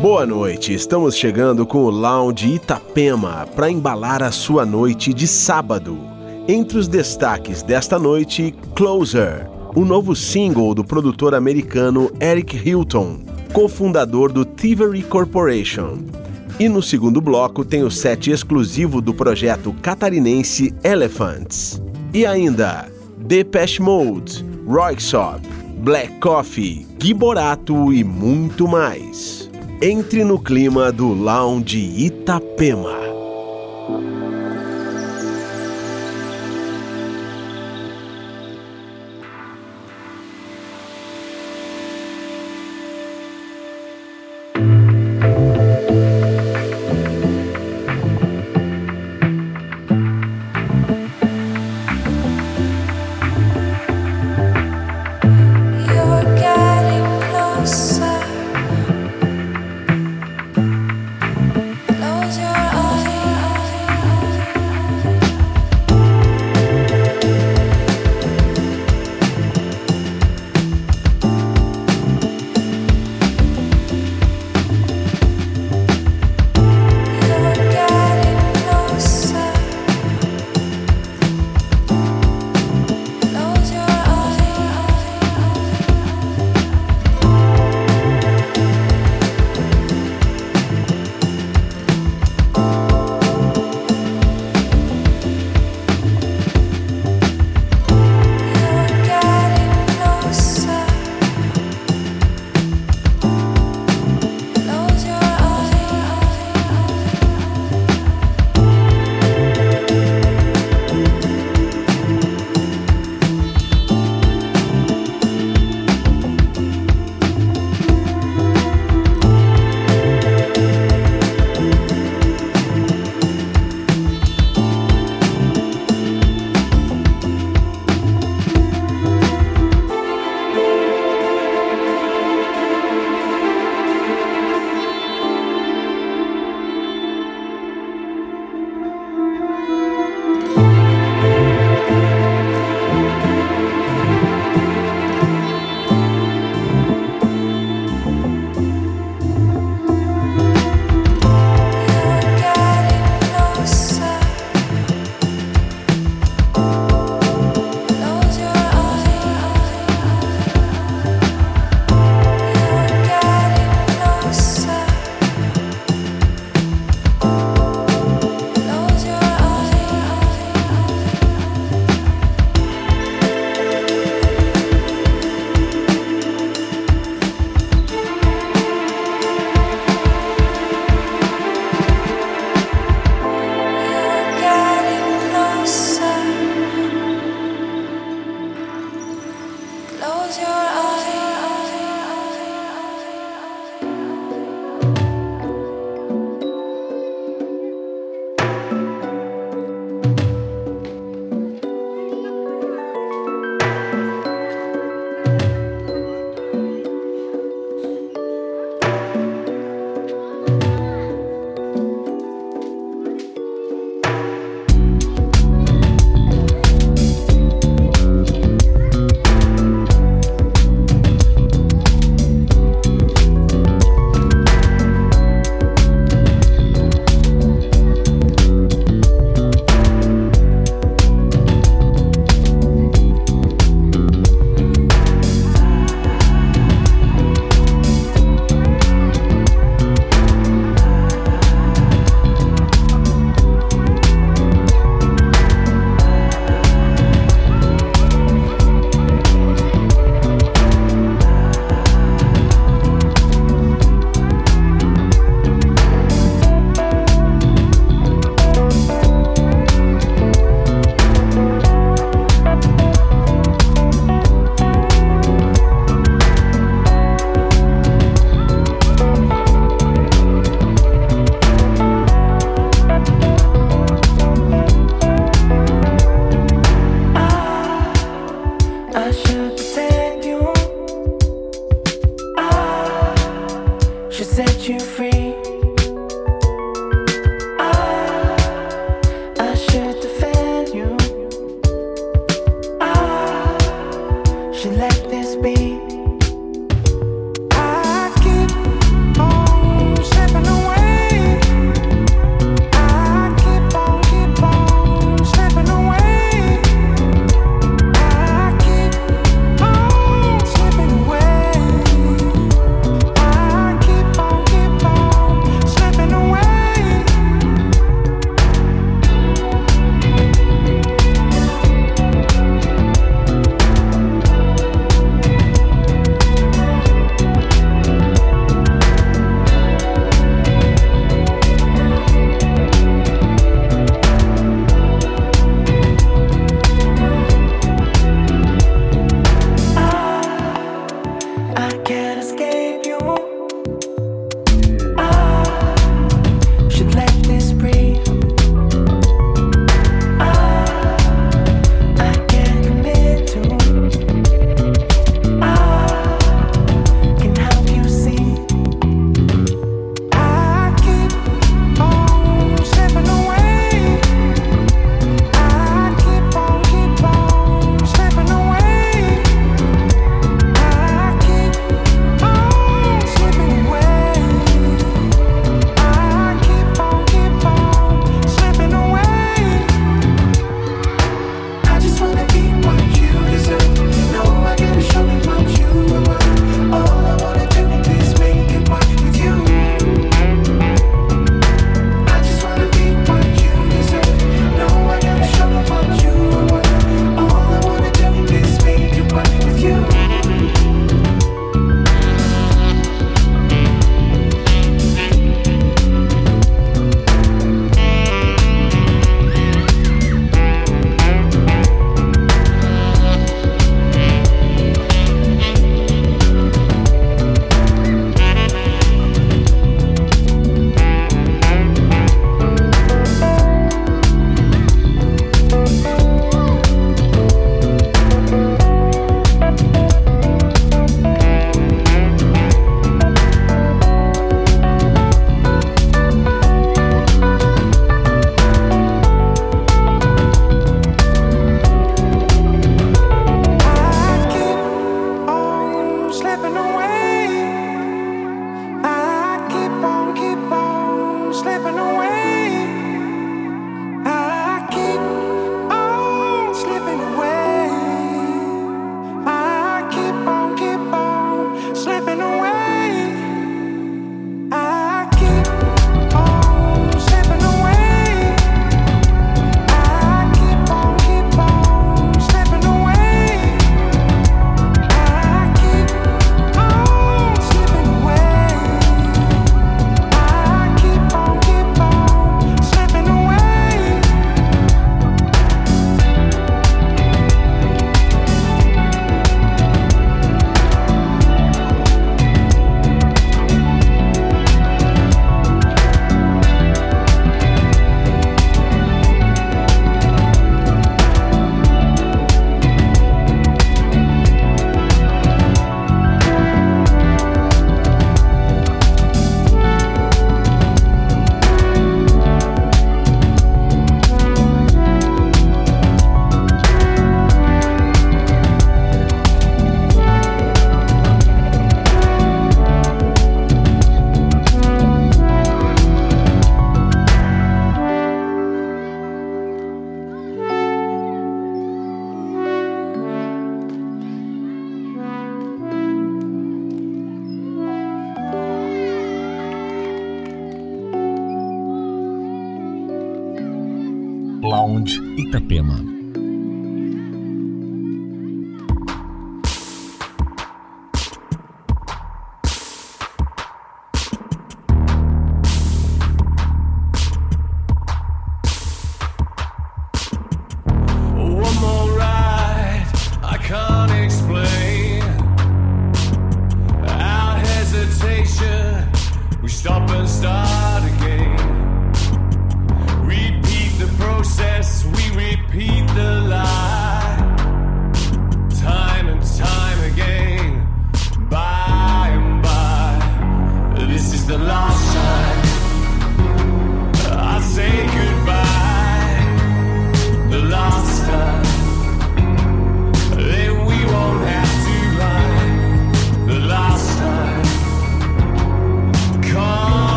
Boa noite, estamos chegando com o Lounge Itapema para embalar a sua noite de sábado. Entre os destaques desta noite, Closer, o novo single do produtor americano Eric Hilton, cofundador do Thievery Corporation. E no segundo bloco tem o set exclusivo do projeto catarinense Elephants. E ainda Depeche Mode, Royksop, Black Coffee, Giborato e muito mais. Entre no clima do Lounge Itapema.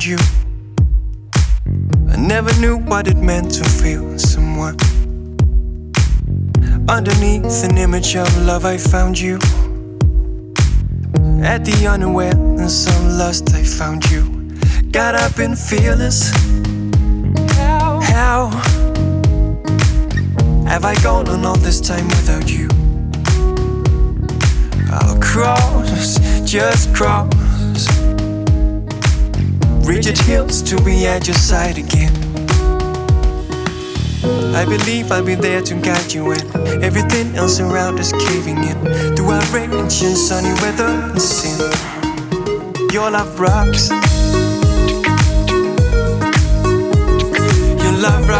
I found you. I never knew what it meant to feel someone. Underneath an image of love, I found you. At the unawareness of lust, I found you. God, I've been fearless. How? How have I gone on all this time without you? I'll cross, just cross rigid hills to be at your side again. I believe I'll be there to guide you when everything else around is caving in. Through outrage and sunny weather and sin, your love rocks. Your love rocks.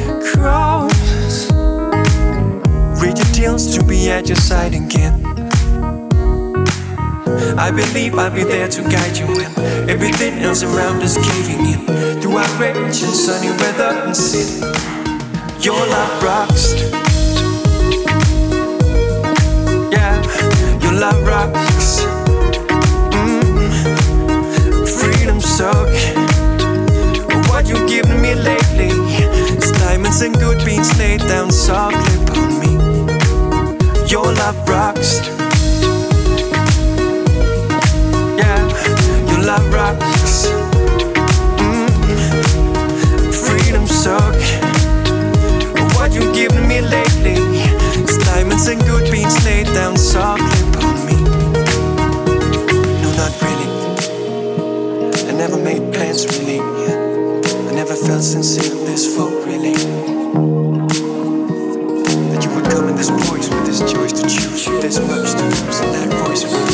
cross. Read your deals to be at your side again. I believe I'll be there to guide you when everything else around is caving in. Through our outrage and sunny weather and sin, your love rocks. Yeah, your love rocks. Mm. Freedom suck. What you giving me lately? And good beans laid down softly upon me. Your love rocks. Yeah, your love rocks. Mm. Freedom suck. What you giving me lately? It's diamonds and good beans laid down softly upon me. No, not really. I never made plans really. I never felt sincere this full really. You this much to lose in that voice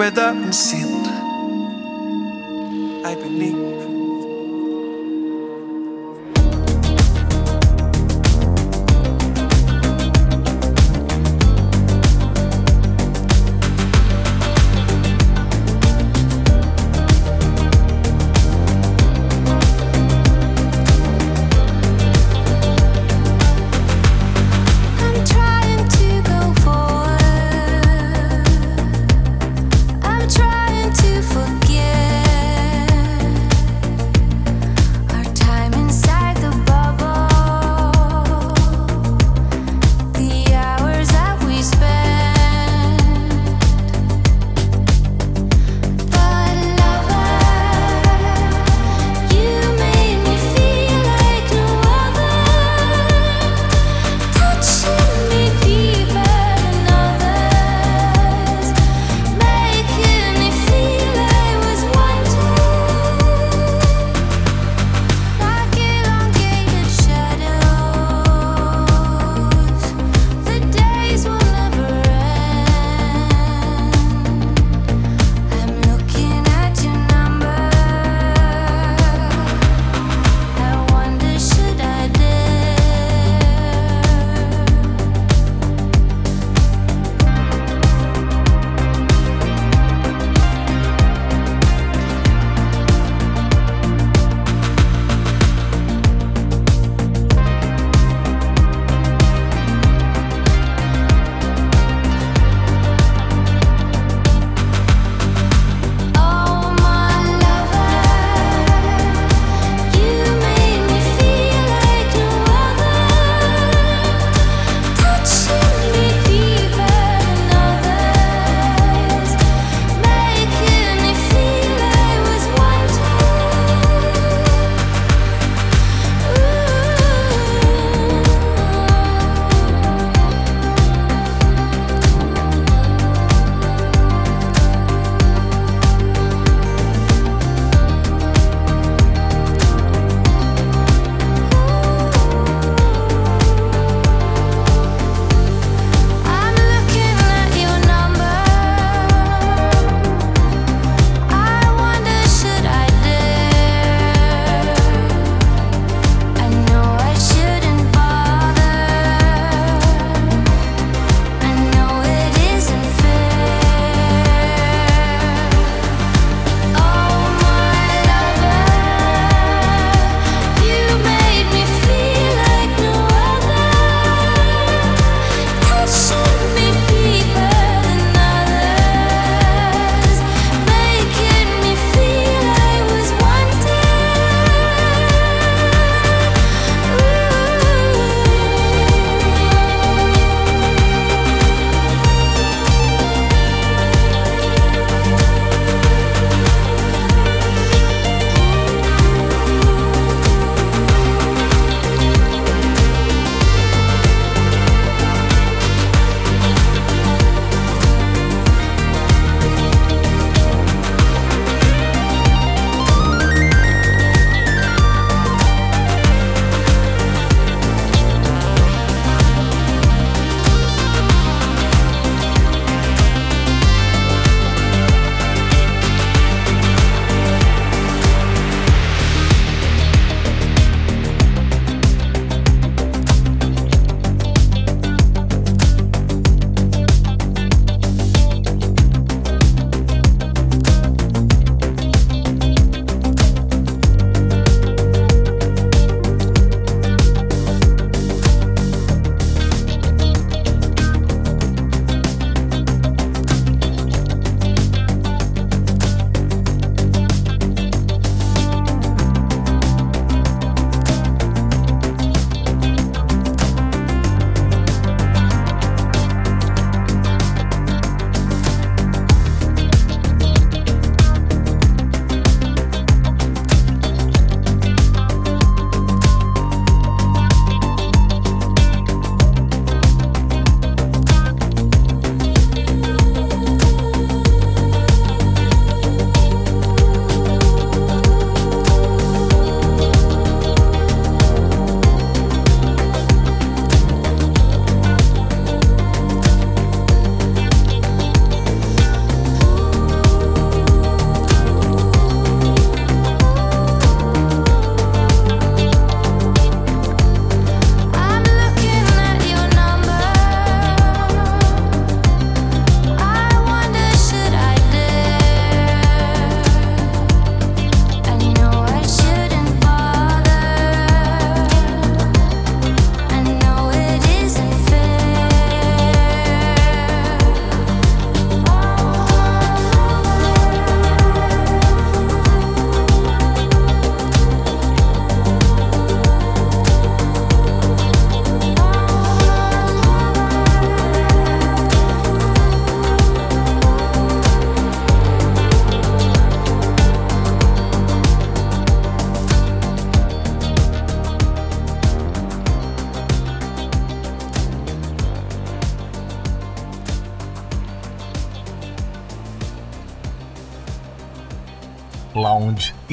weather and sin.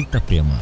Itapema.